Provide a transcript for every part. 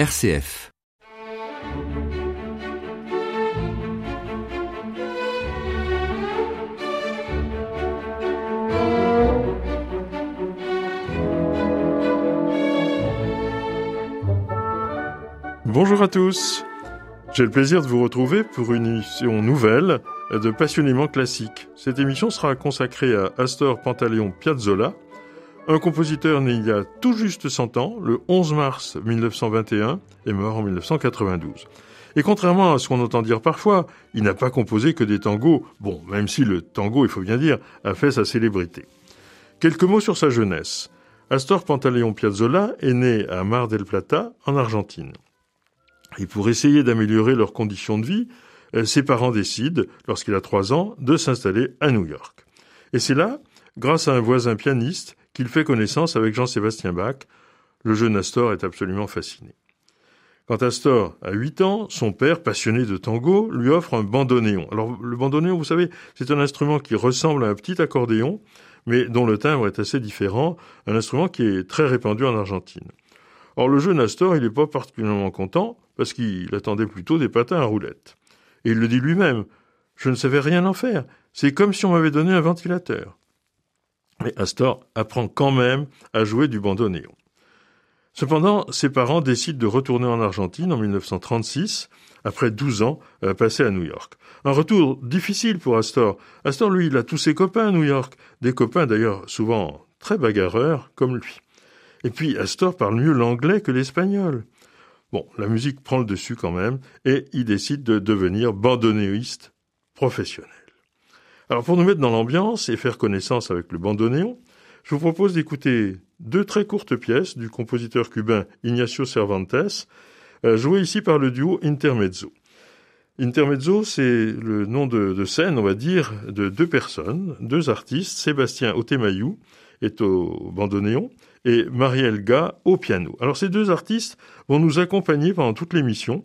RCF. Bonjour à tous. J'ai le plaisir de vous retrouver pour une émission nouvelle de Passionnément classique. Cette émission sera consacrée à Astor Pantaleon Piazzolla, un compositeur né il y a tout juste 100 ans, le 11 mars 1921, et mort en 1992. Et contrairement à ce qu'on entend dire parfois, il n'a pas composé que des tangos, bon, même si le tango, il faut bien dire, a fait sa célébrité. Quelques mots sur sa jeunesse. Astor Pantaleon Piazzolla est né à Mar del Plata, en Argentine. Et pour essayer d'améliorer leurs conditions de vie, euh, ses parents décident, lorsqu'il a trois ans, de s'installer à New York. Et c'est là, grâce à un voisin pianiste, qu'il fait connaissance avec Jean-Sébastien Bach. Le jeune Astor est absolument fasciné. Quand Astor a 8 ans, son père, passionné de tango, lui offre un bandoneon. Alors le bandoneon, vous savez, c'est un instrument qui ressemble à un petit accordéon, mais dont le timbre est assez différent, un instrument qui est très répandu en Argentine. Or le jeune Astor, il n'est pas particulièrement content, parce qu'il attendait plutôt des patins à roulettes. Et il le dit lui-même, je ne savais rien en faire, c'est comme si on m'avait donné un ventilateur. Mais Astor apprend quand même à jouer du bandoneon. Cependant, ses parents décident de retourner en Argentine en 1936, après 12 ans passés à New York. Un retour difficile pour Astor. Astor, lui, il a tous ses copains à New York, des copains d'ailleurs souvent très bagarreurs comme lui. Et puis Astor parle mieux l'anglais que l'espagnol. Bon, la musique prend le dessus quand même, et il décide de devenir bandonéoiste professionnel. Alors pour nous mettre dans l'ambiance et faire connaissance avec le bandoneon, je vous propose d'écouter deux très courtes pièces du compositeur cubain Ignacio Cervantes, euh, jouées ici par le duo Intermezzo. Intermezzo, c'est le nom de, scène, on va dire, de deux personnes, deux artistes. Sébastien Otemayou est au bandoneon et Marielle Ga au piano. Alors ces deux artistes vont nous accompagner pendant toute l'émission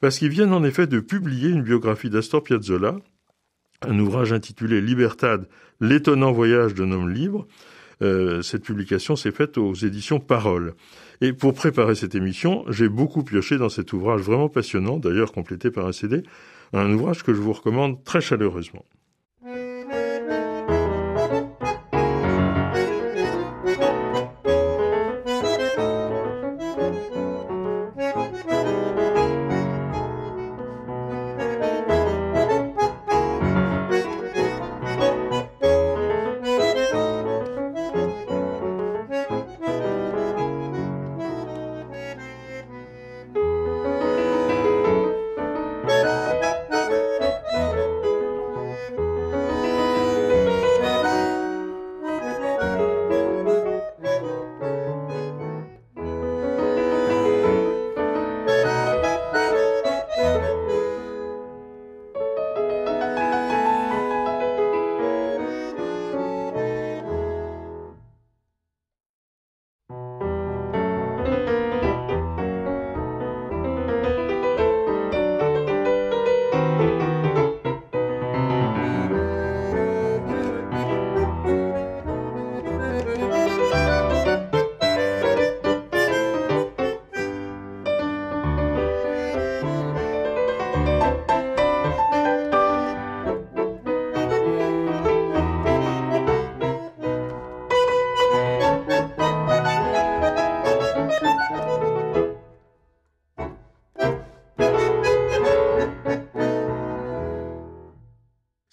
parce qu'ils viennent en effet de publier une biographie d'Astor Piazzolla, un ouvrage intitulé Libertad, l'étonnant voyage d'un homme libre. Euh, cette publication s'est faite aux éditions Parole. Et pour préparer cette émission, j'ai beaucoup pioché dans cet ouvrage vraiment passionnant, d'ailleurs complété par un CD, un ouvrage que je vous recommande très chaleureusement.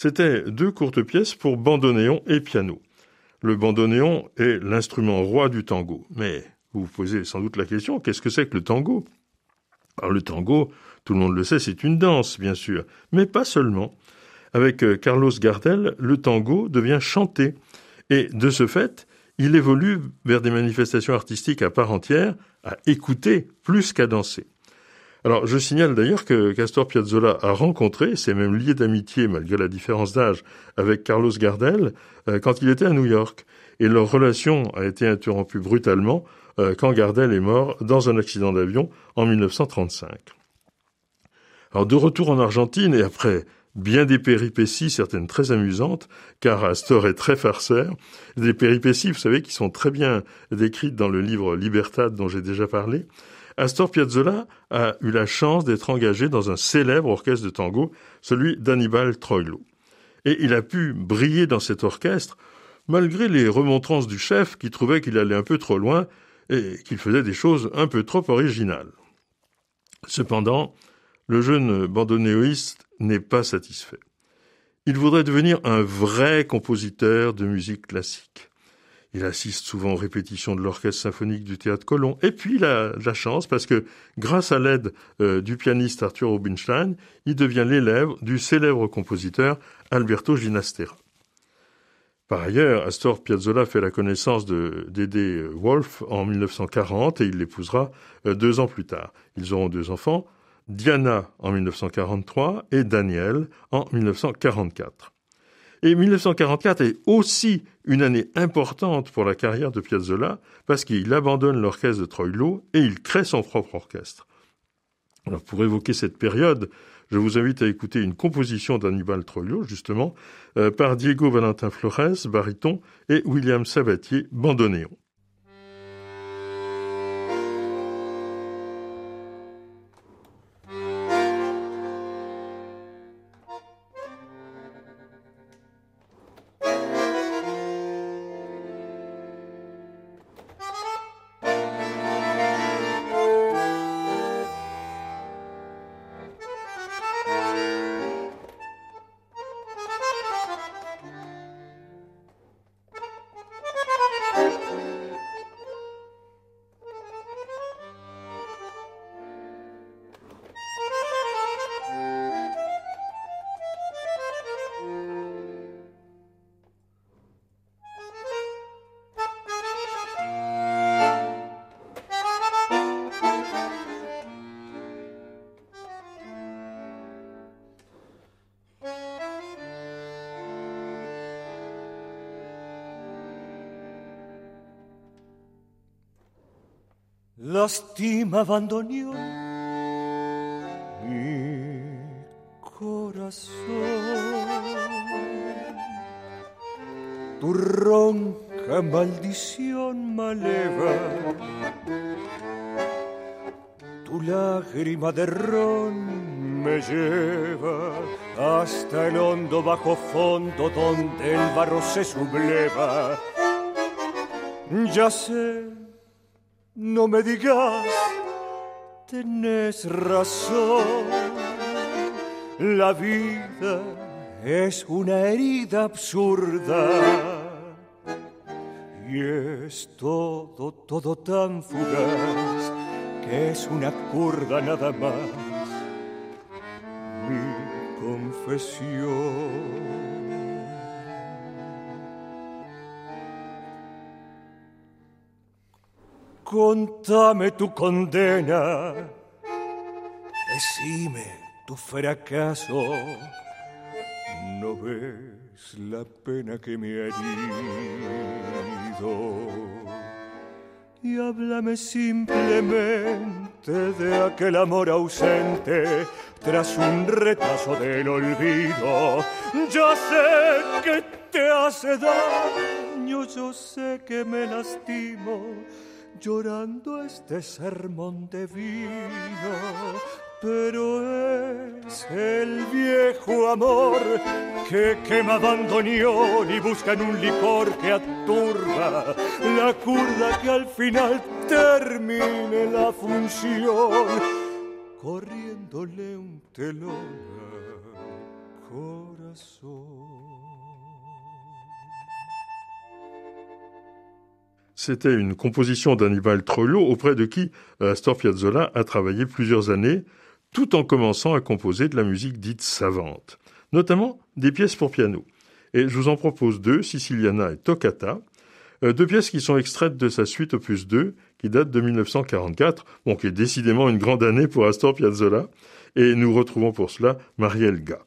C'était deux courtes pièces pour bandoneon et piano. Le bandoneon est l'instrument roi du tango. Mais vous vous posez sans doute la question, qu'est-ce que c'est que le tango? Alors le tango, tout le monde le sait, c'est une danse, bien sûr, mais pas seulement. Avec euh, Carlos Gardel, le tango devient chanté. Et de ce fait, il évolue vers des manifestations artistiques à part entière, à écouter plus qu'à danser. Alors, je signale d'ailleurs que Castor Piazzolla a rencontré, s'est même lié d'amitié, malgré la différence d'âge, avec Carlos Gardel, euh, quand il était à New York. Et leur relation a été interrompue brutalement euh, quand Gardel est mort dans un accident d'avion en 1935. Alors, de retour en Argentine, et après bien des péripéties, certaines très amusantes, car Astor est très farceur, des péripéties, vous savez, qui sont très bien décrites dans le livre Libertad dont j'ai déjà parlé, Astor Piazzolla a eu la chance d'être engagé dans un célèbre orchestre de tango, celui d'Annibal Troilo. Et il a pu briller dans cet orchestre malgré les remontrances du chef qui trouvait qu'il allait un peu trop loin et qu'il faisait des choses un peu trop originales. Cependant, le jeune bandonéoïste n'est pas satisfait. Il voudrait devenir un vrai compositeur de musique classique. Il assiste souvent aux répétitions de l'orchestre symphonique du théâtre Colomb. Et puis la chance parce que grâce à l'aide euh, du pianiste Arthur Rubinstein, il devient l'élève du célèbre compositeur Alberto Ginastera. Par ailleurs, Astor Piazzolla fait la connaissance de Dédé Wolf en 1940 et il l'épousera euh, deux ans plus tard. Ils auront deux enfants, Diana en 1943 et Daniel en 1944. Et 1944 est aussi une année importante pour la carrière de Piazzolla parce qu'il abandonne l'orchestre de Troilo et il crée son propre orchestre. Alors pour évoquer cette période, je vous invite à écouter une composition d'Annibal Troilo, justement, euh, par Diego Valentin Flores, baryton, et William Sabatier, bandoneon. Abandonó mi corazón. Tu ronca maldición maleva, tu lágrima de ron me lleva hasta el hondo bajo fondo donde el barro se subleva. Ya sé no me digas, tenés razón. La vida es una herida absurda. Y es todo, todo tan fugaz que es una curda nada más. Mi confesión. Contame tu condena, decime tu fracaso. No ves la pena que me ha herido. Y háblame simplemente de aquel amor ausente tras un retazo del olvido. Yo sé que te hace daño, yo sé que me lastimo llorando este sermón de vino, pero es el viejo amor que quema abandonió y busca en un licor que aturba la curda que al final termine la función, corriéndole un telón al corazón. C'était une composition d'Annibal Troilo auprès de qui euh, Astor Piazzolla a travaillé plusieurs années, tout en commençant à composer de la musique dite savante, notamment des pièces pour piano. Et je vous en propose deux, Siciliana et Toccata, euh, deux pièces qui sont extraites de sa suite opus 2, qui date de 1944, bon, qui est décidément une grande année pour Astor Piazzolla, et nous retrouvons pour cela Marielle Ga.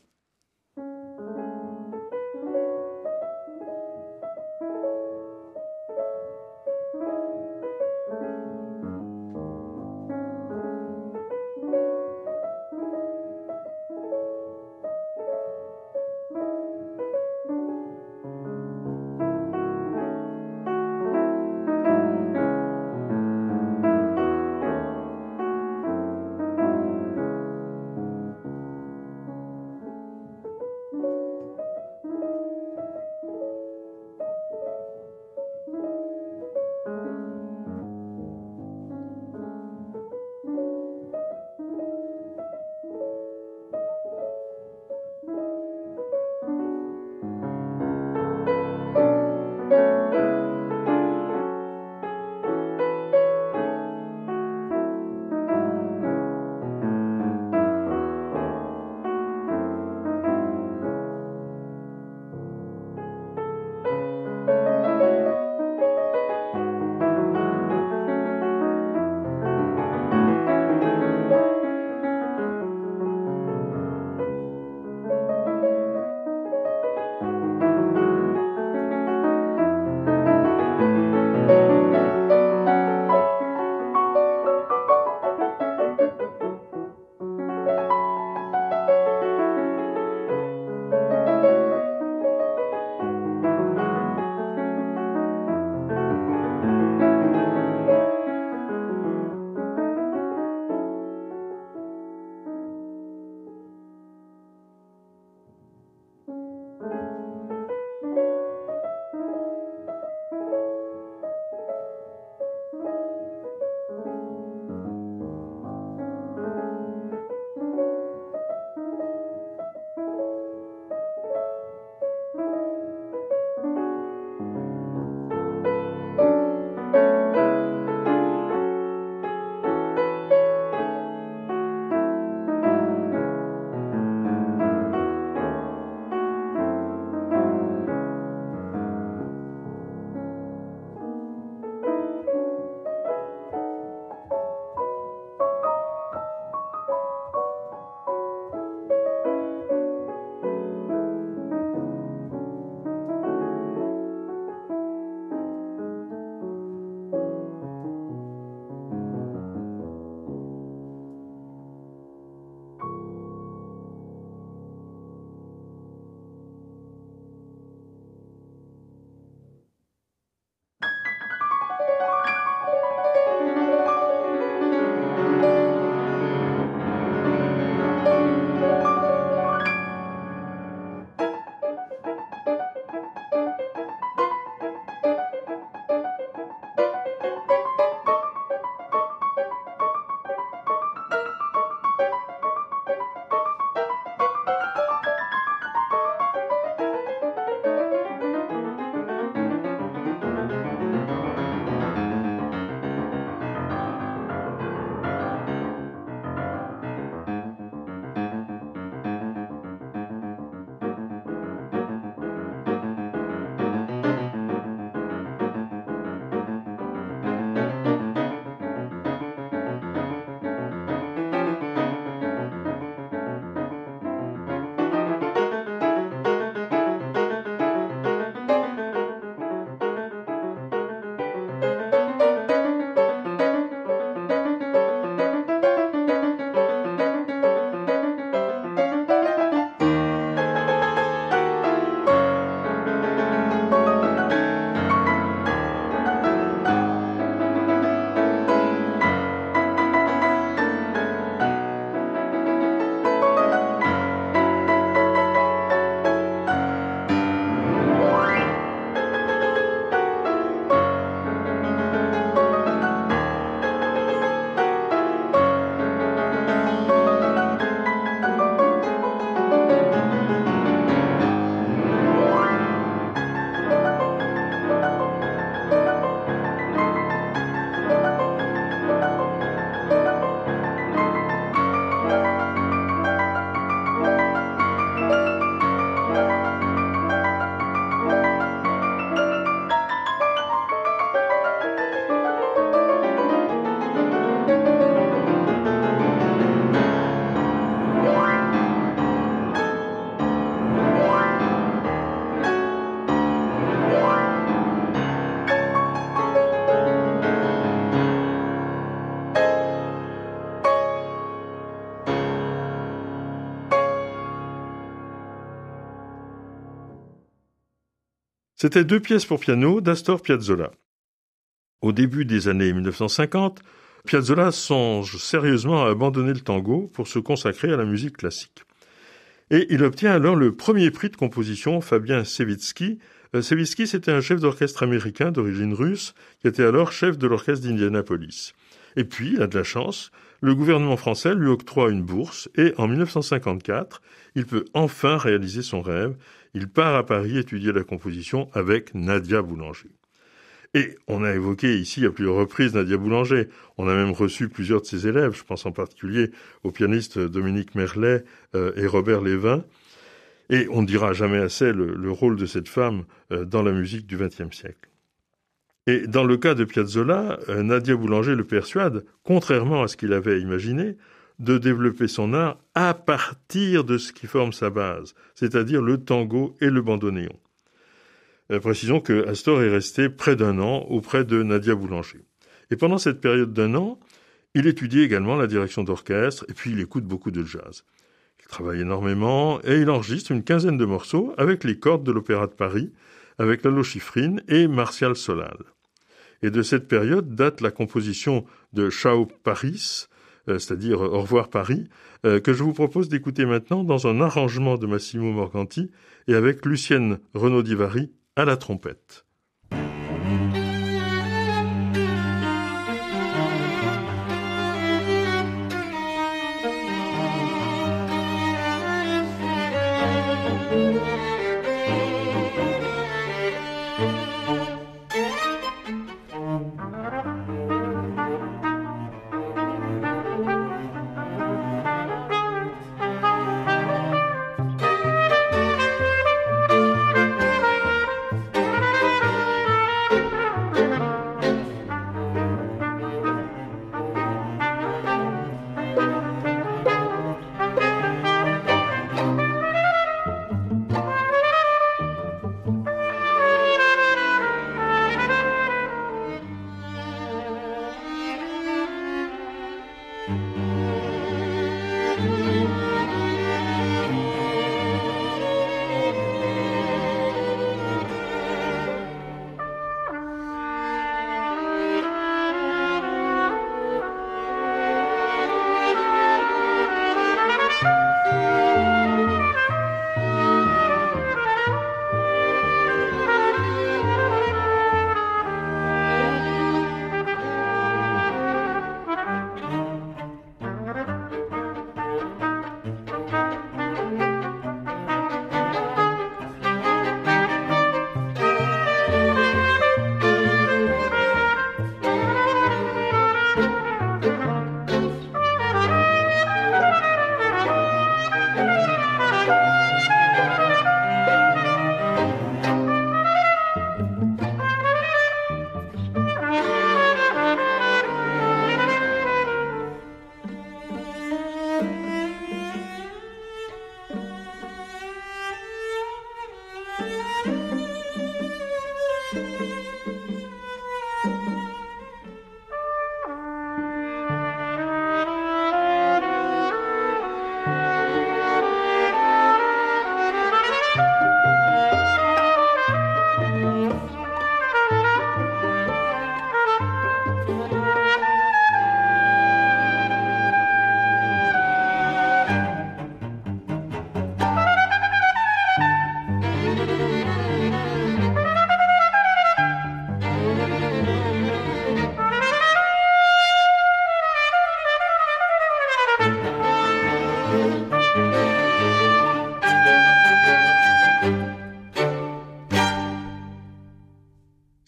C'était deux pièces pour piano d'Astor Piazzolla. Au début des années 1950, Piazzolla songe sérieusement à abandonner le tango pour se consacrer à la musique classique. Et il obtient alors le premier prix de composition Fabien Sevitsky. Euh, Sevitsky, c'était un chef d'orchestre américain d'origine russe qui était alors chef de l'orchestre d'Indianapolis. Et puis, il a de la chance, le gouvernement français lui octroie une bourse et en 1954, il peut enfin réaliser son rêve. Il part à Paris étudier la composition avec Nadia Boulanger. Et on a évoqué ici à plusieurs reprises Nadia Boulanger. On a même reçu plusieurs de ses élèves. Je pense en particulier aux pianistes Dominique Merlet euh, et Robert Lévin. Et on ne dira jamais assez le, rôle de cette femme euh, dans la musique du XXe siècle. Et dans le cas de Piazzolla, euh, Nadia Boulanger le persuade, contrairement à ce qu'il avait imaginé, de développer son art à partir de ce qui forme sa base, c'est-à-dire le tango et le bandoneon. Euh, précisons que Astor est resté près d'un an auprès de Nadia Boulanger. Et pendant cette période d'un an, il étudie également la direction d'orchestre et puis il écoute beaucoup de jazz. Il travaille énormément et il enregistre une quinzaine de morceaux avec les cordes de l'Opéra de Paris, avec Lalo Schifrin et Martial Solal. Et de cette période date la composition de Chao Paris, c'est-à-dire Au revoir Paris, euh, que je vous propose d'écouter maintenant dans un arrangement de Massimo Morganti et avec Lucienne Renaud-Divari à la trompette.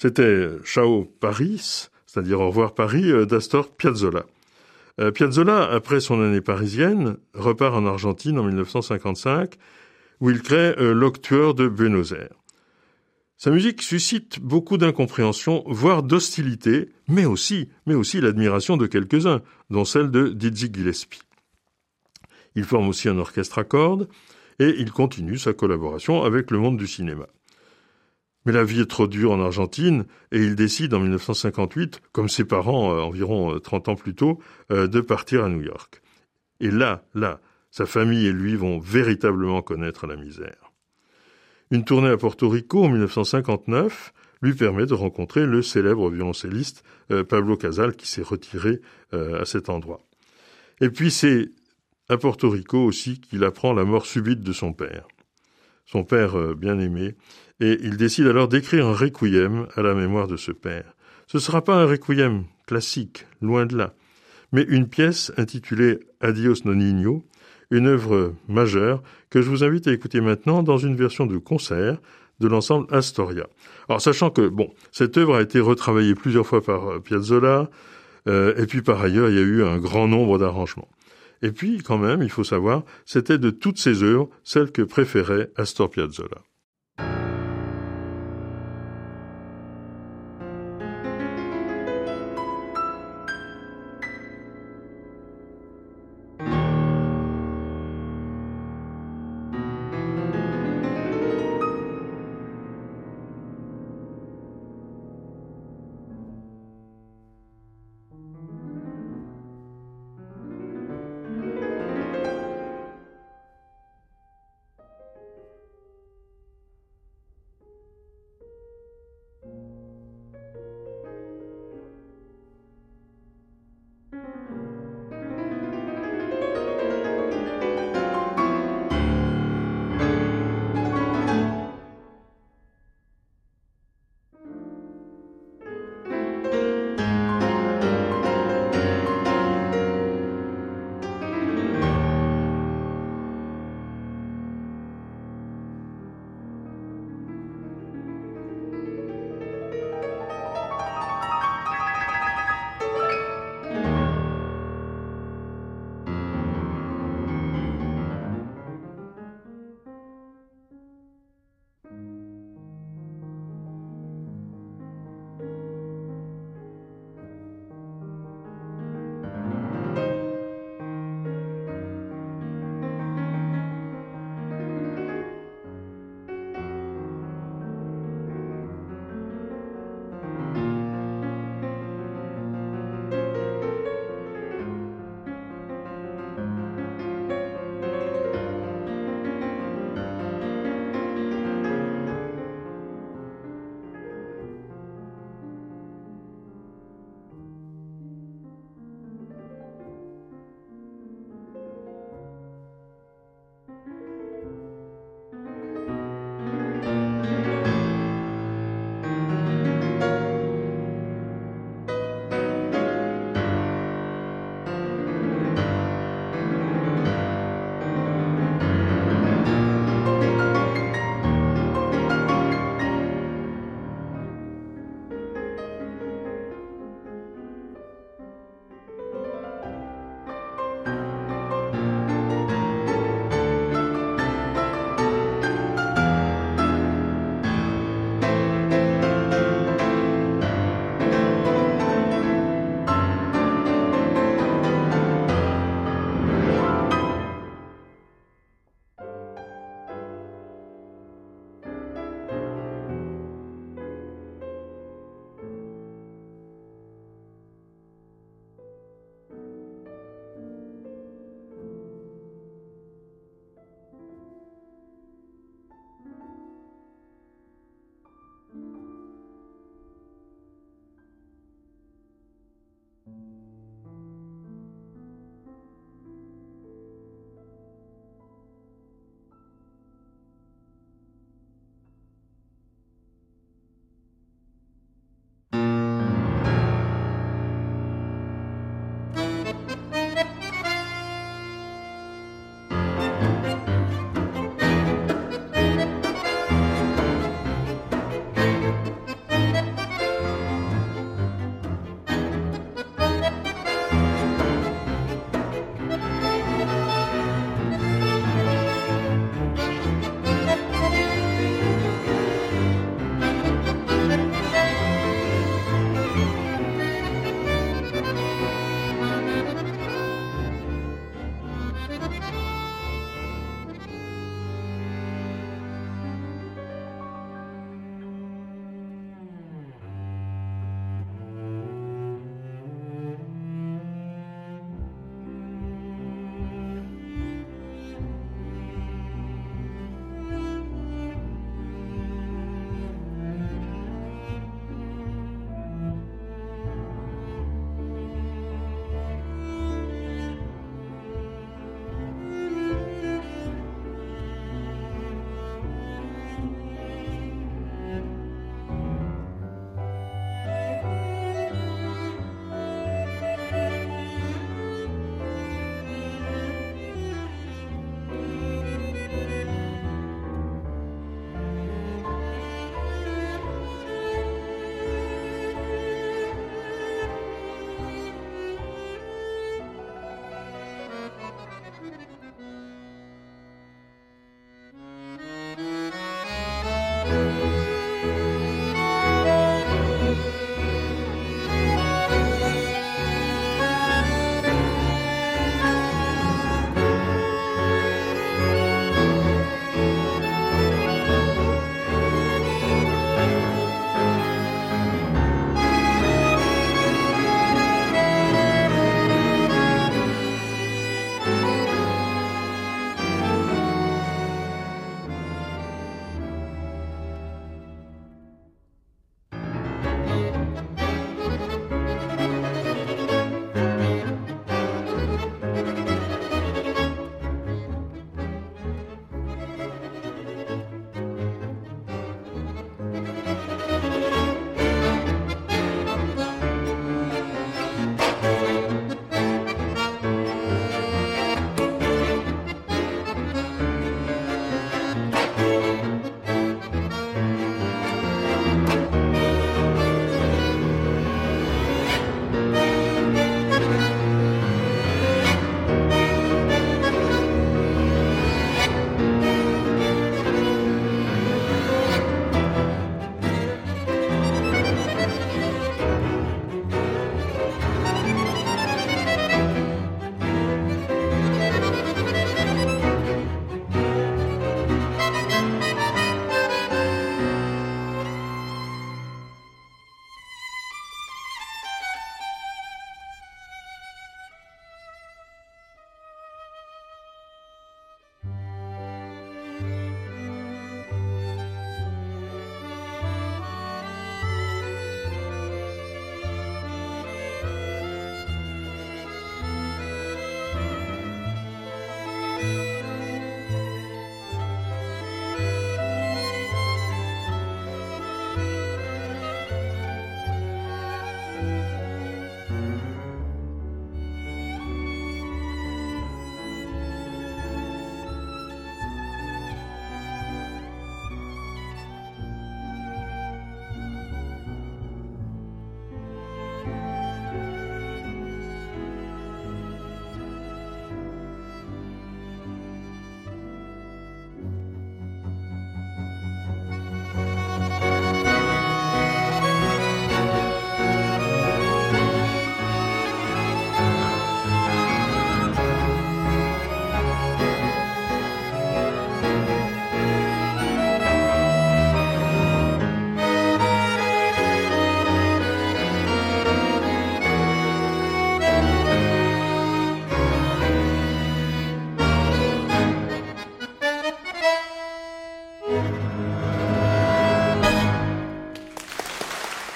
C'était Ciao Paris, c'est-à-dire Au revoir Paris, euh, d'Astor Piazzolla. Euh, Piazzolla, après son année parisienne, repart en Argentine en 1955, où il crée euh, l'Octueur de Buenos Aires. Sa musique suscite beaucoup d'incompréhension, voire d'hostilité, mais aussi, mais aussi l'admiration de quelques-uns, dont celle de Dizzy Gillespie. Il forme aussi un orchestre à cordes, et il continue sa collaboration avec le monde du cinéma. Mais la vie est trop dure en Argentine et il décide en 1958, comme ses parents euh, environ 30 euh, ans plus tôt, euh, de partir à New York. Et là, là, sa famille et lui vont véritablement connaître la misère. Une tournée à Porto Rico en 1959 lui permet de rencontrer le célèbre violoncelliste Pablo Casal qui s'est retiré à cet endroit. Et puis c'est à Porto Rico aussi qu'il apprend la mort subite de son père, son père euh, bien-aimé, et il décide alors d'écrire un requiem à la mémoire de ce père. Ce ne sera pas un requiem classique, loin de là, mais une pièce intitulée Adios Nonino, une œuvre majeure que je vous invite à écouter maintenant dans une version de concert de l'ensemble Astoria. Alors sachant que bon, cette œuvre a été retravaillée plusieurs fois par euh, Piazzolla, euh, et puis par ailleurs il y a eu un grand nombre d'arrangements. Et puis quand même, il faut savoir, c'était de toutes ces œuvres celle que préférait Astor Piazzolla.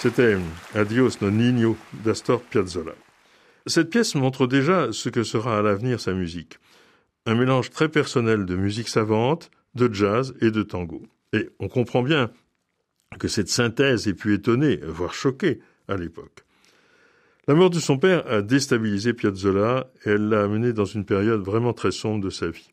C'était Adios non Nino d'Astor Piazzolla. Cette pièce montre déjà ce que sera à l'avenir sa musique. Un mélange très personnel de musique savante, de jazz et de tango. Et on comprend bien que cette synthèse ait pu étonner, voire choquer à l'époque. La mort de son père a déstabilisé Piazzolla et elle l'a amené dans une période vraiment très sombre de sa vie.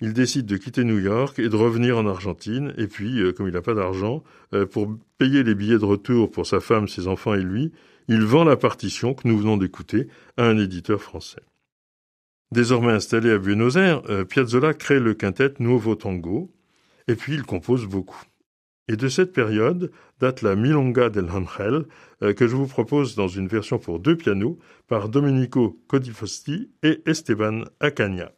Il décide de quitter New York et de revenir en Argentine, et puis, euh, comme il n'a pas d'argent, euh, pour payer les billets de retour pour sa femme, ses enfants et lui, il vend la partition que nous venons d'écouter à un éditeur français. Désormais installé à Buenos Aires, euh, Piazzolla crée le quintet Nuovo Tango, et puis il compose beaucoup. Et de cette période date la Milonga del Angel, que je vous propose dans une version pour deux pianos par Domenico Codifosti et Esteban Acagna.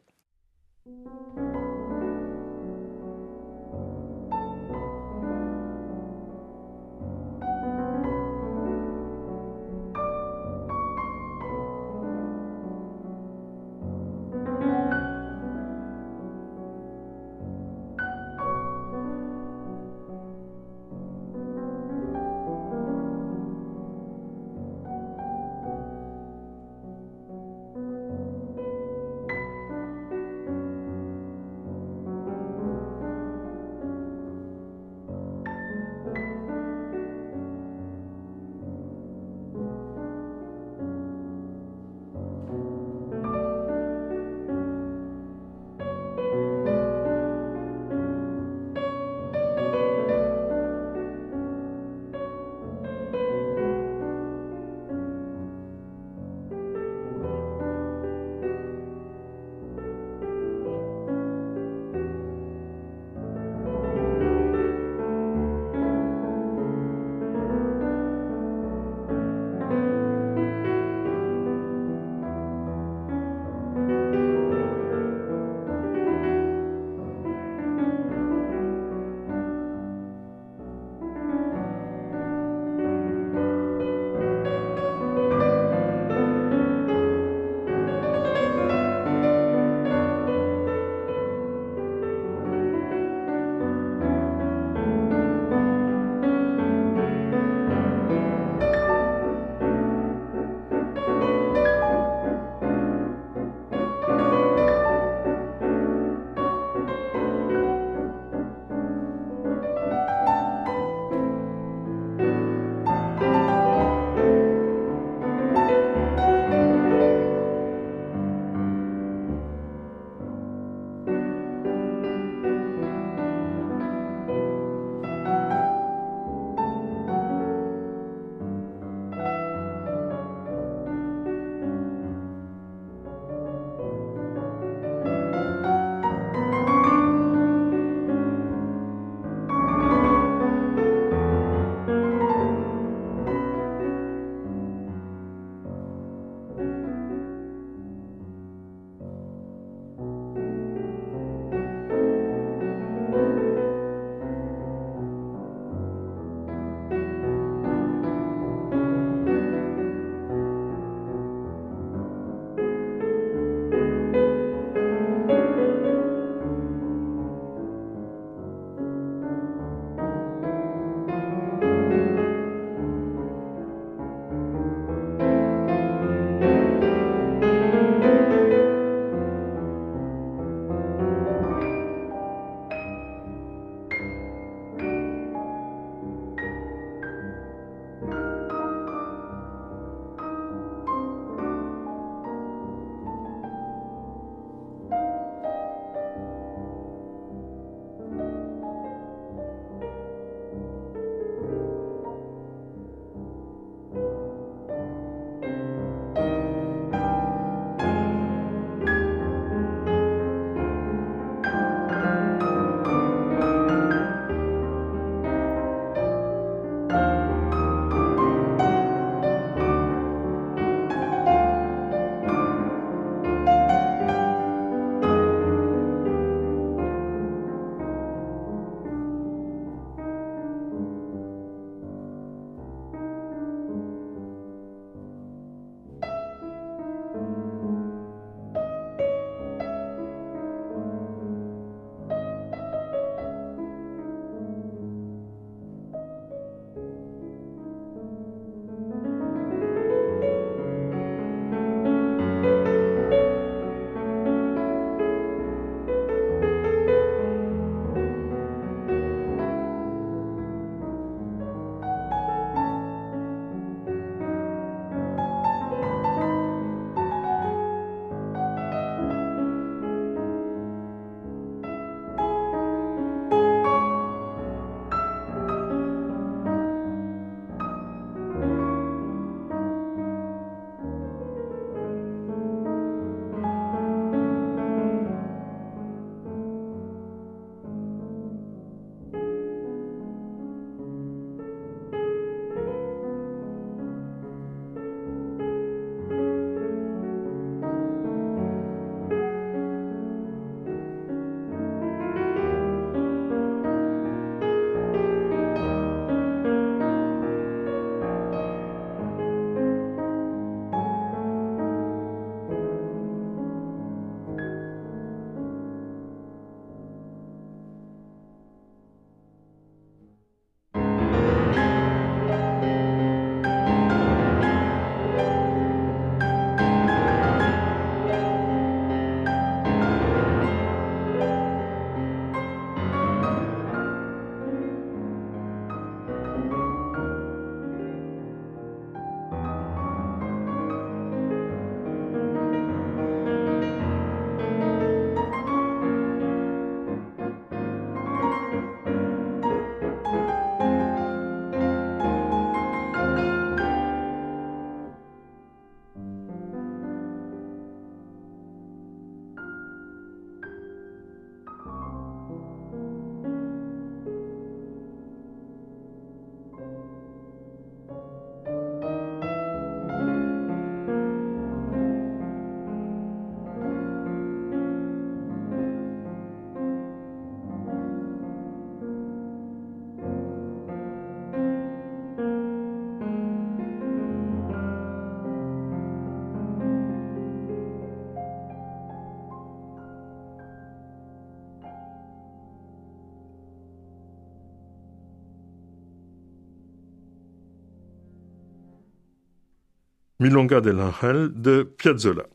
Milonga del Angel de Piazzolla.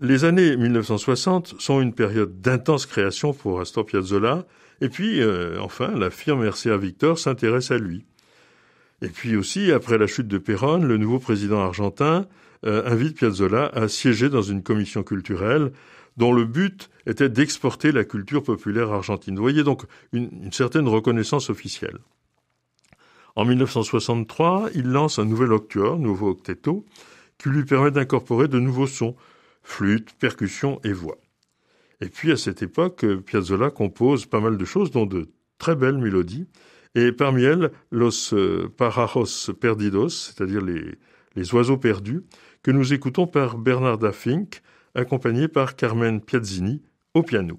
Les années 1960 sont une période d'intense création pour Astor Piazzolla, et puis, euh, enfin, la firme RCA Victor s'intéresse à lui. Et puis aussi, après la chute de Perón, le nouveau président argentin euh, invite Piazzolla à siéger dans une commission culturelle dont le but était d'exporter la culture populaire argentine. Vous voyez donc une certaine reconnaissance officielle. En 1963, il lance un nouvel octuor, nouveau octetto, qui lui permet d'incorporer de nouveaux sons, flûte, percussion et voix. Et puis à cette époque, Piazzolla compose pas mal de choses, dont de très belles mélodies, et parmi elles, Los euh, Parajos Perdidos, c'est-à-dire les, les oiseaux perdus, que nous écoutons par Bernarda Fink, accompagnée par Carmen Piazzini au piano.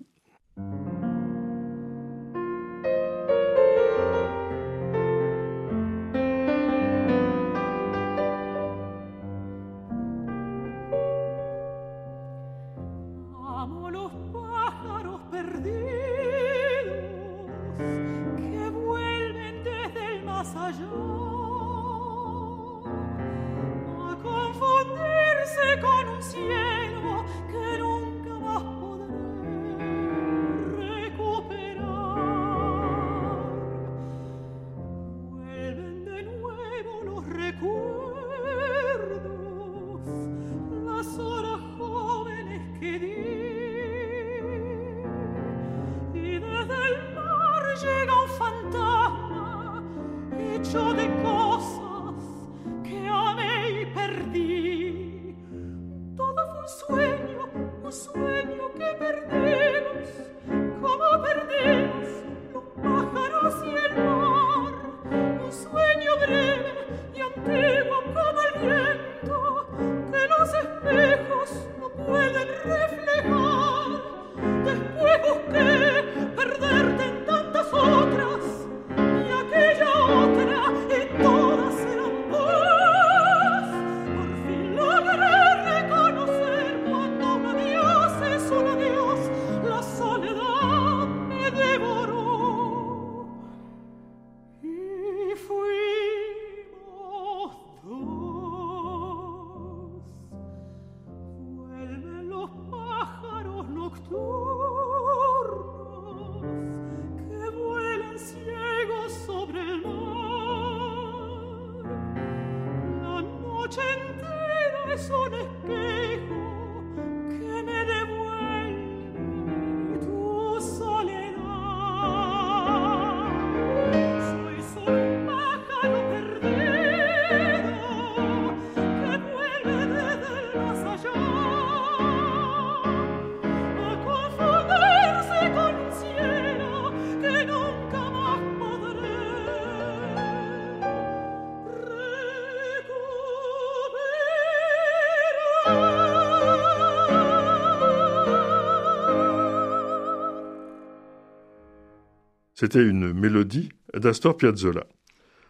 C'était une mélodie d'Astor Piazzolla.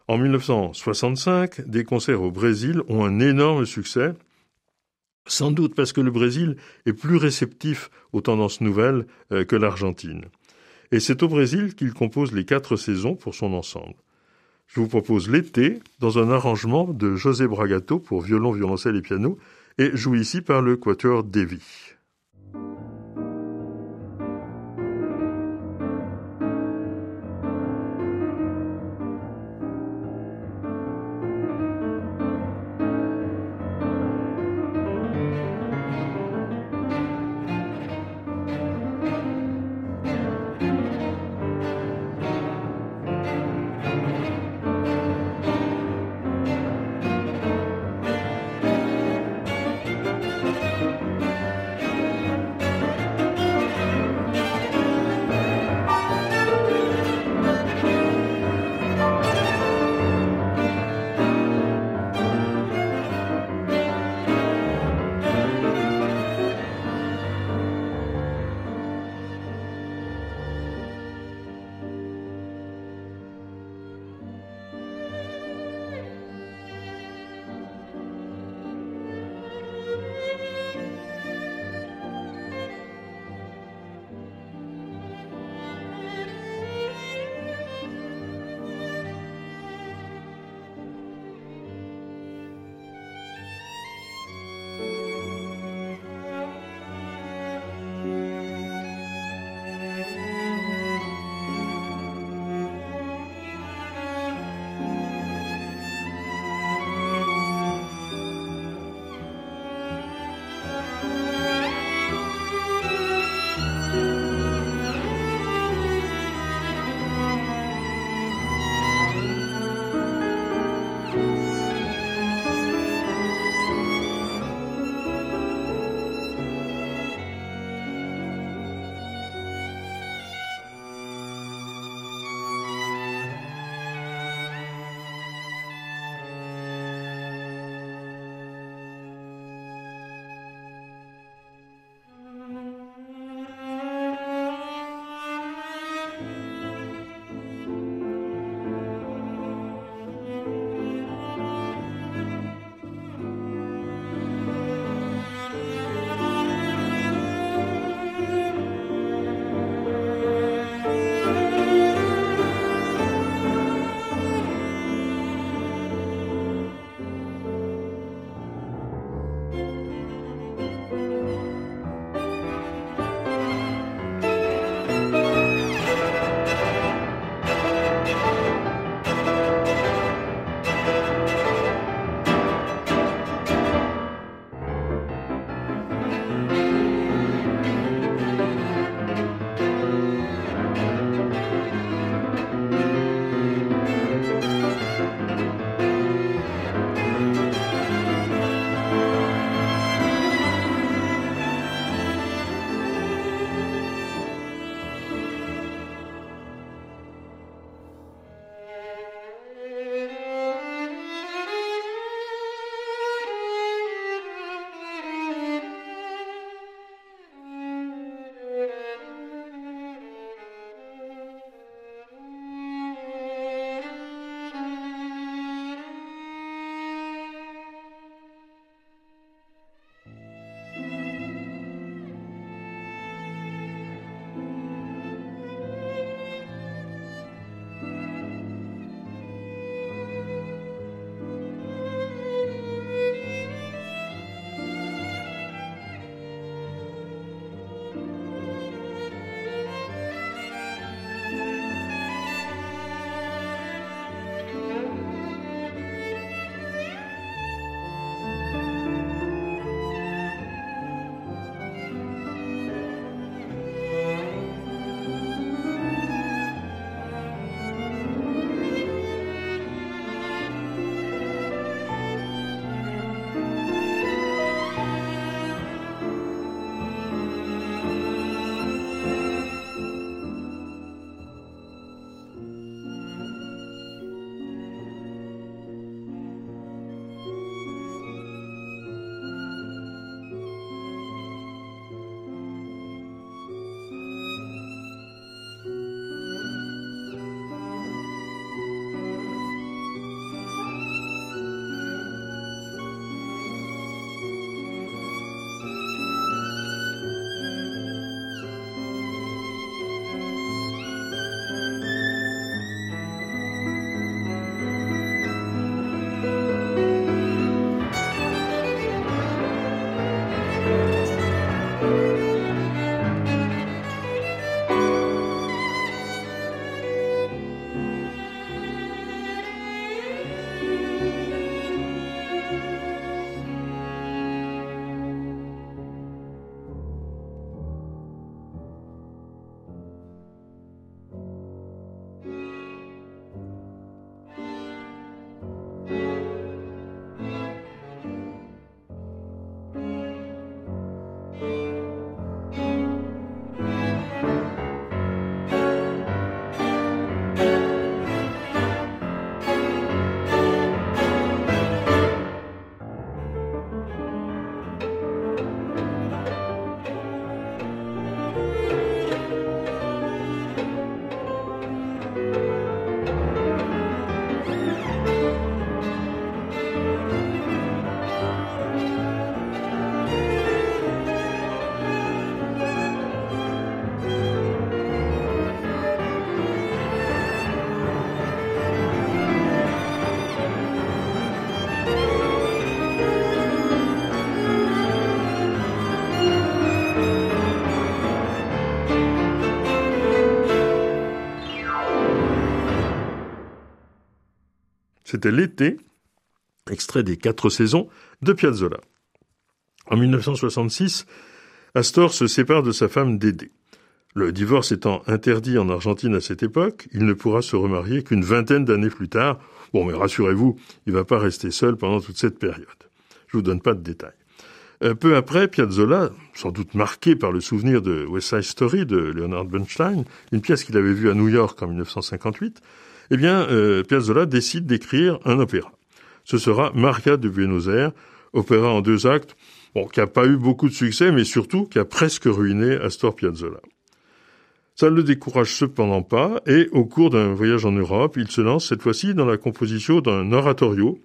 En 1965, des concerts au Brésil ont un énorme succès, sans doute parce que le Brésil est plus réceptif aux tendances nouvelles euh, que l'Argentine. Et c'est au Brésil qu'il compose les quatre saisons pour son ensemble. Je vous propose l'été dans un arrangement de José Bragato pour violon, violoncelle et piano, et joué ici par le quatuor Devi. C'était l'été, extrait des quatre saisons de Piazzolla. En 1966, Astor se sépare de sa femme Dédé. Le divorce étant interdit en Argentine à cette époque, il ne pourra se remarier qu'une vingtaine d'années plus tard. Bon, mais rassurez-vous, il ne va pas rester seul pendant toute cette période. Je vous donne pas de détails. Euh, peu après, Piazzolla, sans doute marqué par le souvenir de West Side Story de Leonard Bernstein, une pièce qu'il avait vue à New York en 1958, eh bien, euh, Piazzolla décide d'écrire un opéra. Ce sera Maria de Buenos Aires, opéra en deux actes, bon, qui n'a pas eu beaucoup de succès, mais surtout qui a presque ruiné Astor Piazzolla. Ça ne le décourage cependant pas, et au cours d'un voyage en Europe, il se lance cette fois-ci dans la composition d'un oratorio,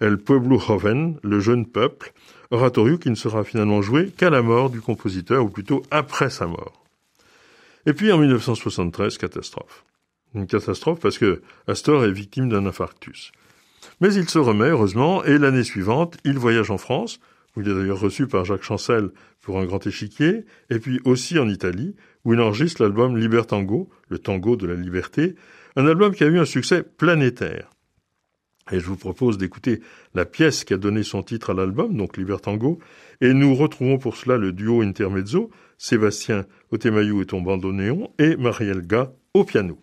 El Pueblo Joven, le jeune peuple, oratorio qui ne sera finalement joué qu'à la mort du compositeur, ou plutôt après sa mort. Et puis en 1973, catastrophe. Une catastrophe parce que Astor est victime d'un infarctus. Mais il se remet, heureusement, et l'année suivante, il voyage en France, où il est d'ailleurs reçu par Jacques Chancel pour un grand échiquier, et puis aussi en Italie, où il enregistre l'album Libertango, le tango de la liberté, un album qui a eu un succès planétaire. Et je vous propose d'écouter la pièce qui a donné son titre à l'album, donc Libertango, et nous retrouvons pour cela le duo intermezzo, Sébastien Otemayou et ton bandoneon, et Marielle Ga au piano.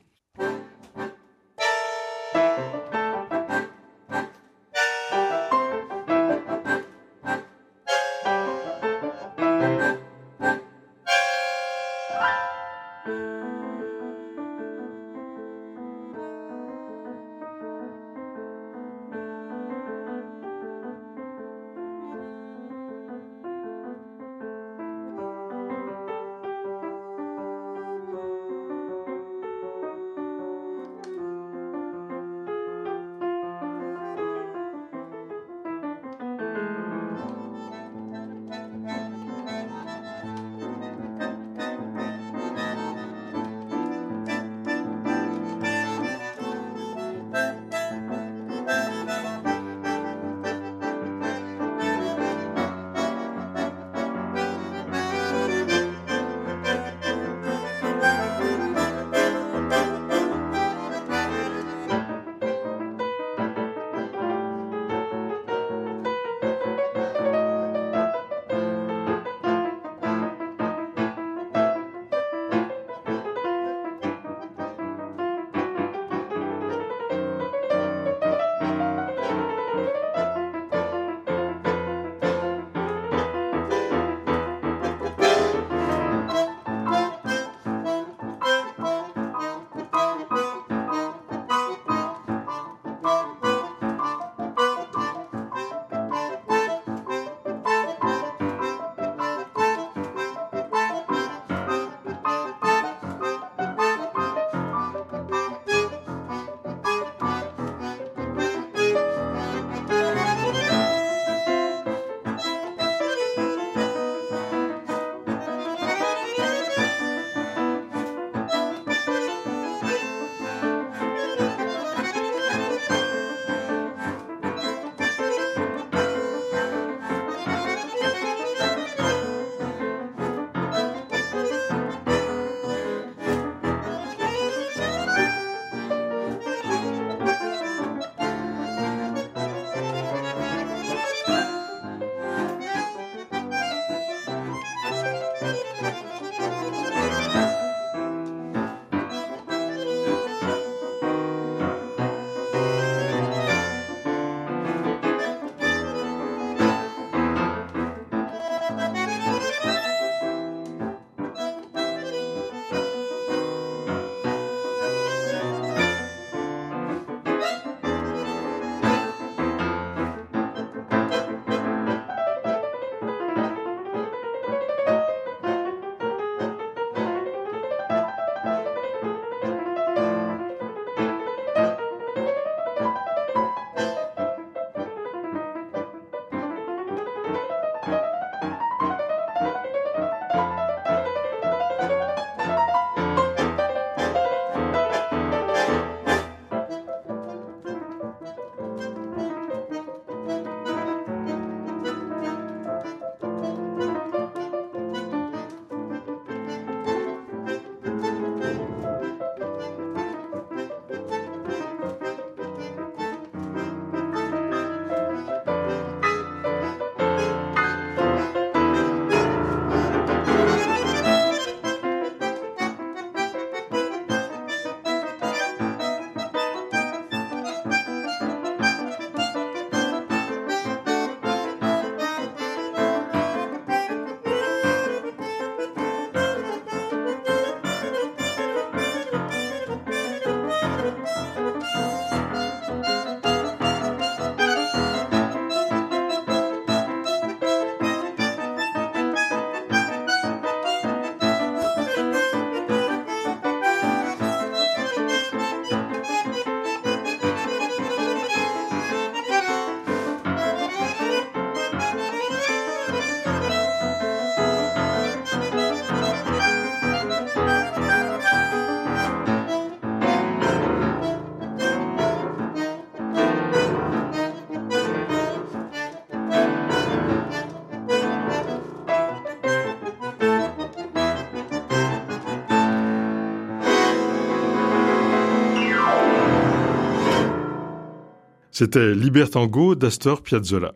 C'était Libertango d'Astor Piazzolla.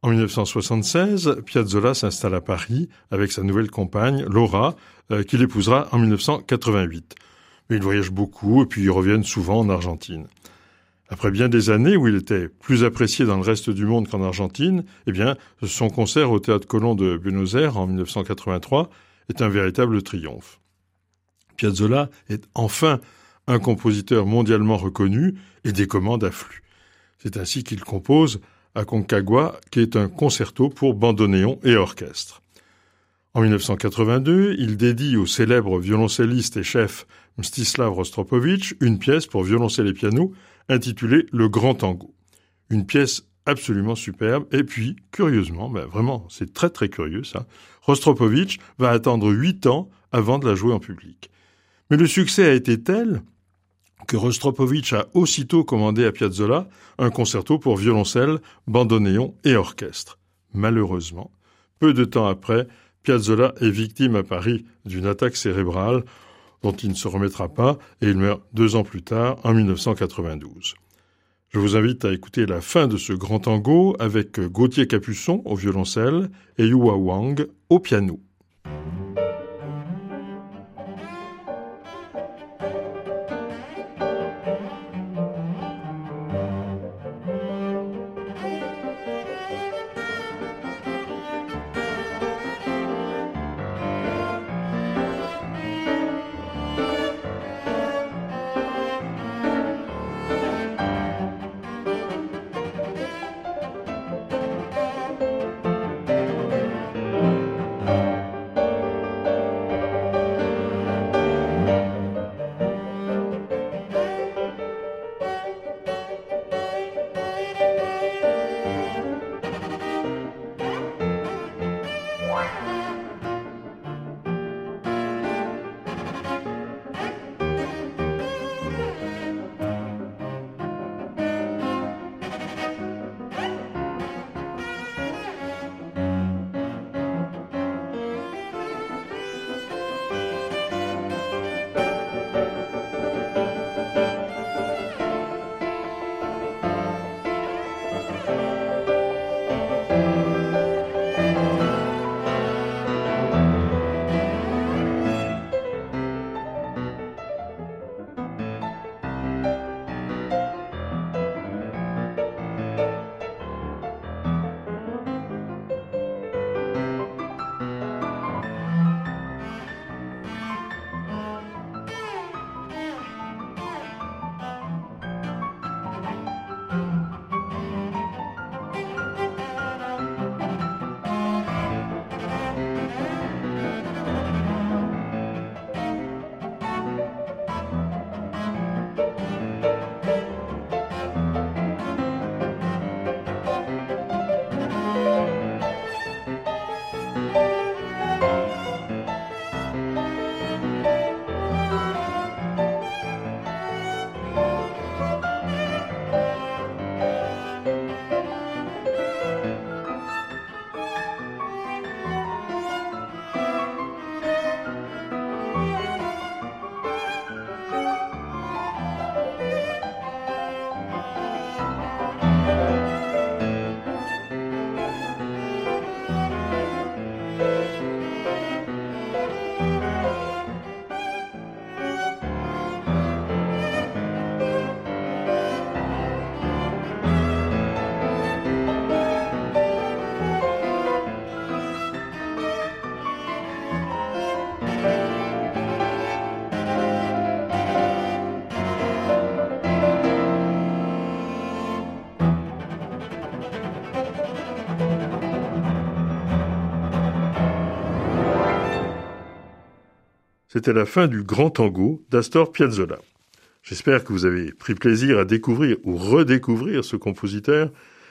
En 1976, Piazzolla s'installe à Paris avec sa nouvelle compagne, Laura, euh, qu'il épousera en 1988. Mais ils voyagent beaucoup et puis ils reviennent souvent en Argentine. Après bien des années où il était plus apprécié dans le reste du monde qu'en Argentine, eh bien, son concert au Théâtre Colón de Buenos Aires en 1983 est un véritable triomphe. Piazzolla est enfin un compositeur mondialement reconnu et des commandes affluent. C'est ainsi qu'il compose Aconcagua, qui est un concerto pour bandoneon et orchestre. En 1982, il dédie au célèbre violoncelliste et chef Mstislav Rostropovitch une pièce pour violoncelle et piano intitulée Le Grand Tango. Une pièce absolument superbe. Et puis, curieusement, ben vraiment, c'est très très curieux ça, Rostropovitch va attendre huit ans avant de la jouer en public. Mais le succès a été tel que Rostropovitch a aussitôt commandé à Piazzolla un concerto pour violoncelle, bandoneon et orchestre. Malheureusement, peu de temps après, Piazzolla est victime à Paris d'une attaque cérébrale dont il ne se remettra pas et il meurt deux ans plus tard, en 1992. Je vous invite à écouter la fin de ce grand tango avec Gauthier Capuçon au violoncelle et Yua Wang au piano. C'était la fin du Grand Tango d'Astor Piazzolla. J'espère que vous avez pris plaisir à découvrir ou redécouvrir ce compositeur.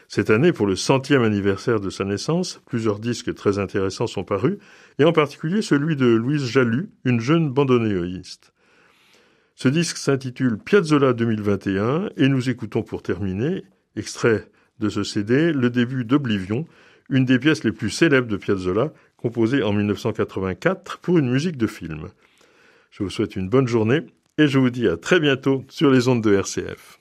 Cette année, pour le centième anniversaire de sa naissance, plusieurs disques très intéressants sont parus, et en particulier celui de Louise Jalut, une jeune bandoneoniste. Ce disque s'intitule Piazzolla 2021, et nous écoutons pour terminer, extrait de ce CD, le début d'Oblivion, une des pièces les plus célèbres de Piazzolla, composée en 1984 pour une musique de film. Je vous souhaite une bonne journée et je vous dis à très bientôt sur les ondes de RCF.